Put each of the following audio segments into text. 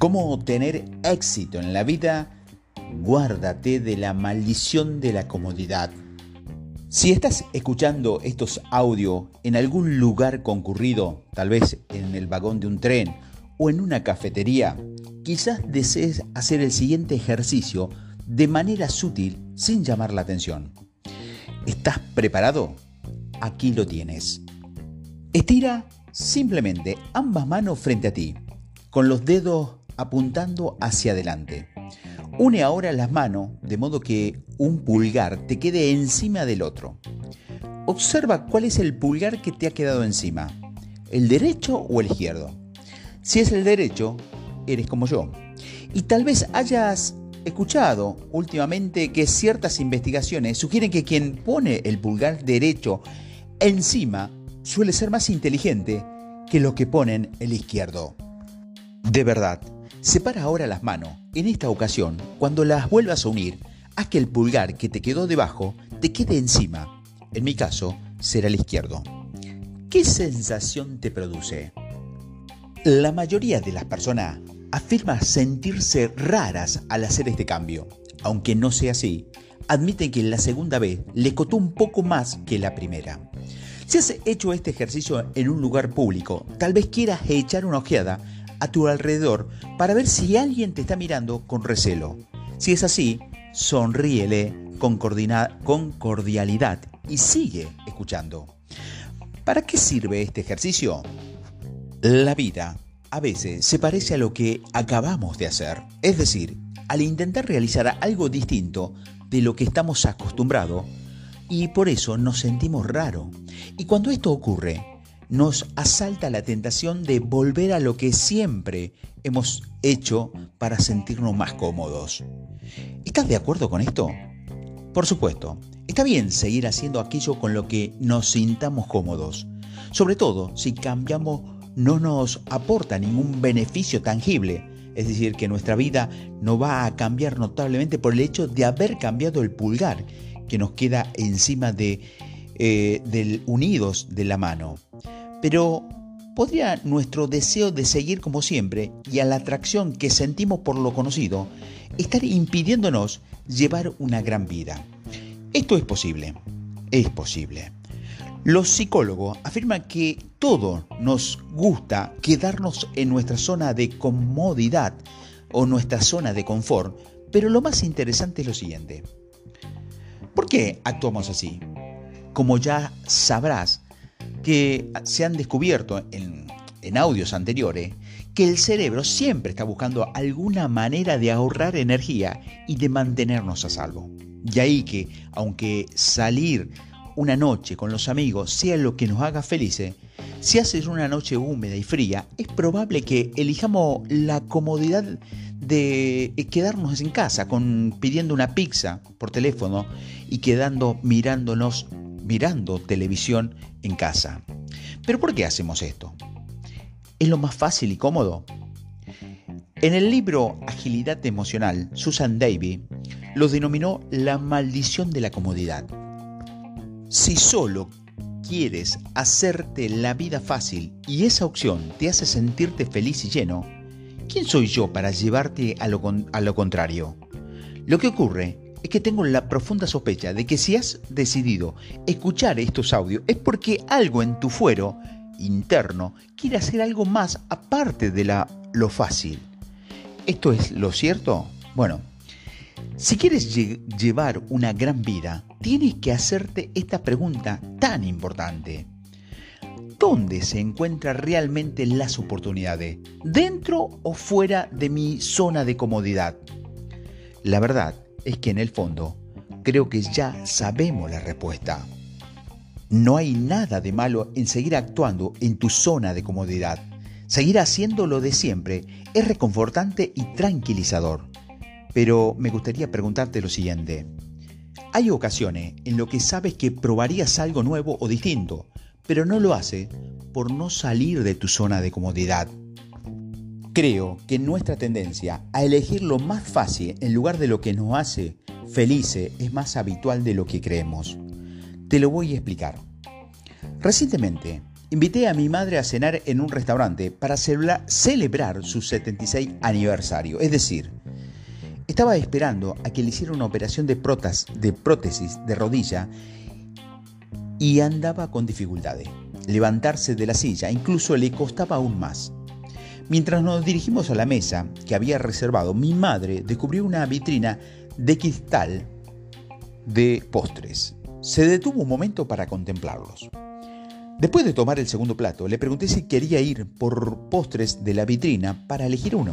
¿Cómo tener éxito en la vida? Guárdate de la maldición de la comodidad. Si estás escuchando estos audios en algún lugar concurrido, tal vez en el vagón de un tren o en una cafetería, quizás desees hacer el siguiente ejercicio de manera sutil sin llamar la atención. ¿Estás preparado? Aquí lo tienes. Estira simplemente ambas manos frente a ti, con los dedos apuntando hacia adelante. Une ahora las manos de modo que un pulgar te quede encima del otro. Observa cuál es el pulgar que te ha quedado encima, el derecho o el izquierdo. Si es el derecho, eres como yo. Y tal vez hayas escuchado últimamente que ciertas investigaciones sugieren que quien pone el pulgar derecho encima suele ser más inteligente que los que ponen el izquierdo. De verdad, separa ahora las manos. En esta ocasión, cuando las vuelvas a unir, haz que el pulgar que te quedó debajo te quede encima. En mi caso, será el izquierdo. ¿Qué sensación te produce? La mayoría de las personas afirma sentirse raras al hacer este cambio. Aunque no sea así, admiten que la segunda vez le costó un poco más que la primera. Si has hecho este ejercicio en un lugar público, tal vez quieras echar una ojeada a tu alrededor para ver si alguien te está mirando con recelo. Si es así, sonríele con, cordialidad y sigue escuchando. ¿Para qué sirve este ejercicio? La vida a veces se parece a lo que acabamos de hacer, es decir, al intentar realizar algo distinto de lo que estamos acostumbrados, y por eso nos sentimos raro. Y cuando esto ocurre, nos asalta la tentación de volver a lo que siempre hemos hecho para sentirnos más cómodos. ¿Estás de acuerdo con esto? Por supuesto, está bien seguir haciendo aquello con lo que nos sintamos cómodos, sobre todo si cambiamos no nos aporta ningún beneficio tangible, es decir, que nuestra vida no va a cambiar notablemente por el hecho de haber cambiado el pulgar que nos queda encima de, eh, del unidos de la mano. Pero ¿podría nuestro deseo de seguir como siempre y a la atracción que sentimos por lo conocido estar impidiéndonos llevar una gran vida? Esto es posible, es posible. Los psicólogos afirman que todo nos gusta quedarnos en nuestra zona de comodidad o nuestra zona de confort, pero lo más interesante es lo siguiente. ¿Por qué actuamos así? Como ya sabrás que se han descubierto en, audios anteriores, que el cerebro siempre está buscando alguna manera de ahorrar energía y de mantenernos a salvo. Y ahí que, aunque salir una noche con los amigos sea lo que nos haga felices, si haces una noche húmeda y fría, es probable que elijamos la comodidad de quedarnos en casa pidiendo una pizza por teléfono y quedando mirándonos mirando televisión en casa. Pero ¿por qué hacemos esto? ¿Es lo más fácil y cómodo? En el libro Agilidad Emocional, Susan Davy lo denominó la maldición de la comodidad. Si solo quieres hacerte la vida fácil y esa opción te hace sentirte feliz y lleno, ¿quién soy yo para llevarte a lo, a lo contrario? Lo que ocurre es que tengo la profunda sospecha de que si has decidido escuchar estos audios es porque algo en tu fuero interno quiere hacer algo más aparte de la, lo fácil. ¿Esto es lo cierto? Bueno, si quieres llevar una gran vida, tienes que hacerte esta pregunta tan importante. ¿Dónde se encuentran realmente las oportunidades? ¿Dentro o fuera de mi zona de comodidad? La verdad es que en el fondo creo que ya sabemos la respuesta. No hay nada de malo en seguir actuando en tu zona de comodidad. Seguir haciendo lo de siempre es reconfortante y tranquilizador. Pero me gustaría preguntarte lo siguiente. Hay ocasiones en lo que sabes que probarías algo nuevo o distinto, pero no lo haces por no salir de tu zona de comodidad. Creo que nuestra tendencia a elegir lo más fácil en lugar de lo que nos hace felices es más habitual de lo que creemos. Te lo voy a explicar. Recientemente Invité a mi madre a cenar en un restaurante para celebrar su 76 aniversario. Es decir, estaba esperando a que le hiciera una operación de, de prótesis de rodilla y andaba con dificultades. Levantarse de la silla incluso le costaba aún más. Mientras nos dirigimos a la mesa que había reservado, mi madre descubrió una vitrina de cristal de postres. Se detuvo un momento para contemplarlos. Después de tomar el segundo plato, le pregunté si quería ir por postres de la vitrina para elegir uno.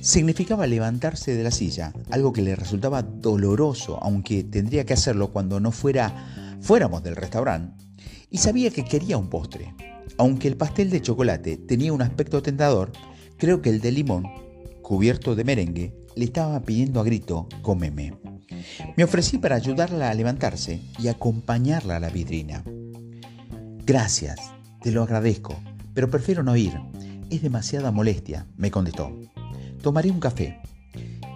Significaba levantarse de la silla, algo que le resultaba doloroso, aunque tendría que hacerlo cuando no fuera fuéramos del restaurante, y sabía que quería un postre. Aunque el pastel de chocolate tenía un aspecto tentador, creo que el de limón, cubierto de merengue, le estaba pidiendo a grito, cómeme. Me ofrecí para ayudarla a levantarse y acompañarla a la vitrina. Gracias, te lo agradezco, pero prefiero no ir. Es demasiada molestia, me contestó. Tomaré un café.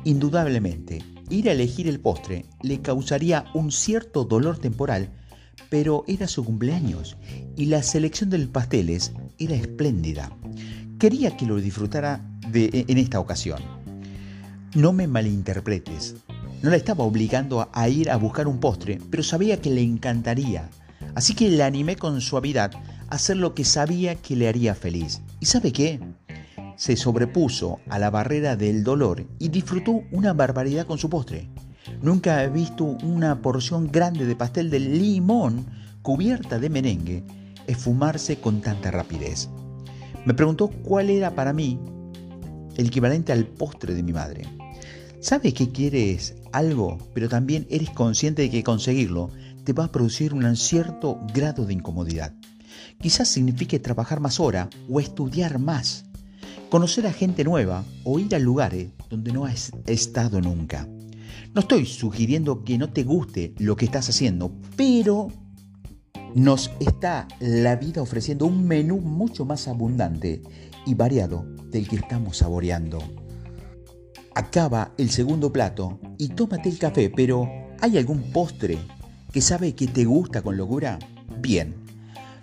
Indudablemente, ir a elegir el postre le causaría un cierto dolor temporal, pero era su cumpleaños y la selección de los pasteles era espléndida. Quería que lo disfrutara de, en esta ocasión. No me malinterpretes. No la estaba obligando a ir a buscar un postre, pero sabía que le encantaría Así que le animé con suavidad a hacer lo que sabía que le haría feliz. ¿Y sabe qué? Se sobrepuso a la barrera del dolor y disfrutó una barbaridad con su postre. Nunca he visto una porción grande de pastel de limón cubierta de merengue esfumarse con tanta rapidez. Me preguntó cuál era para mí el equivalente al postre de mi madre. ¿Sabes que quieres algo, pero también eres consciente de que conseguirlo te va a producir un cierto grado de incomodidad. Quizás signifique trabajar más hora o estudiar más, conocer a gente nueva o ir a lugares donde no has estado nunca. No estoy sugiriendo que no te guste lo que estás haciendo, pero nos está la vida ofreciendo un menú mucho más abundante y variado del que estamos saboreando. Acaba el segundo plato y tómate el café, pero ¿hay algún postre que sabe que te gusta con locura? Bien.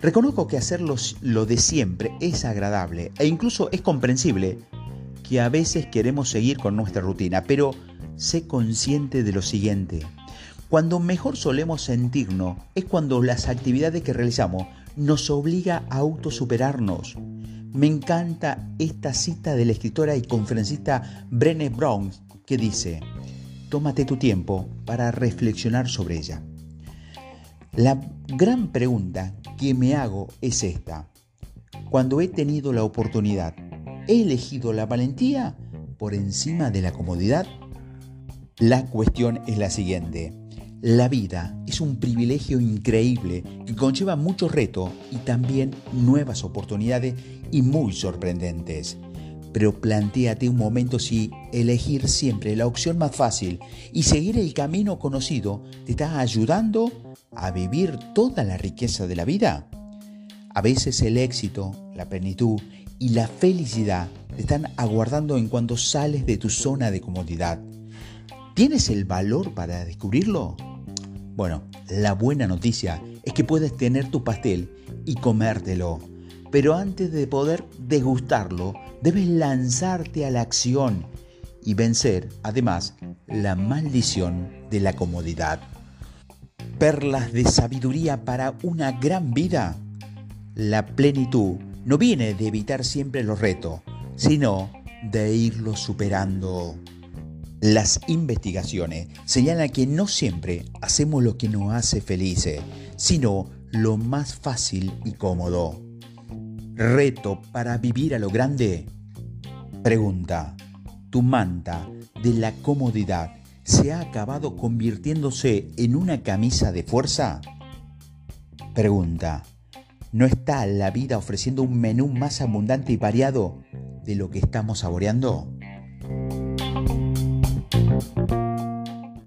Reconozco que hacerlo lo de siempre es agradable e incluso es comprensible que a veces queremos seguir con nuestra rutina, pero sé consciente de lo siguiente. Cuando mejor solemos sentirnos es cuando las actividades que realizamos nos obliga a autosuperarnos. Me encanta esta cita de la escritora y conferencista Brené Brown que dice, tómate tu tiempo para reflexionar sobre ella. La gran pregunta que me hago es esta. Cuando he tenido la oportunidad, ¿he elegido la valentía por encima de la comodidad? La cuestión es la siguiente. La vida es un privilegio increíble que conlleva muchos retos y también nuevas oportunidades y muy sorprendentes. Pero planteate un momento si elegir siempre la opción más fácil y seguir el camino conocido te está ayudando a vivir toda la riqueza de la vida? A veces el éxito, la plenitud y la felicidad te están aguardando en cuanto sales de tu zona de comodidad. ¿Tienes el valor para descubrirlo? Bueno, la buena noticia es que puedes tener tu pastel y comértelo. Pero antes de poder degustarlo, debes lanzarte a la acción y vencer, además, la maldición de la comodidad perlas de sabiduría para una gran vida. La plenitud no viene de evitar siempre los retos, sino de irlos superando. Las investigaciones señalan que no siempre hacemos lo que nos hace felices, sino lo más fácil y cómodo. Reto para vivir a lo grande. Pregunta, ¿tu manta de la comodidad se ha acabado convirtiéndose en una camisa de fuerza? Pregunta, ¿no está la vida ofreciendo un menú más abundante y variado de lo que estamos saboreando?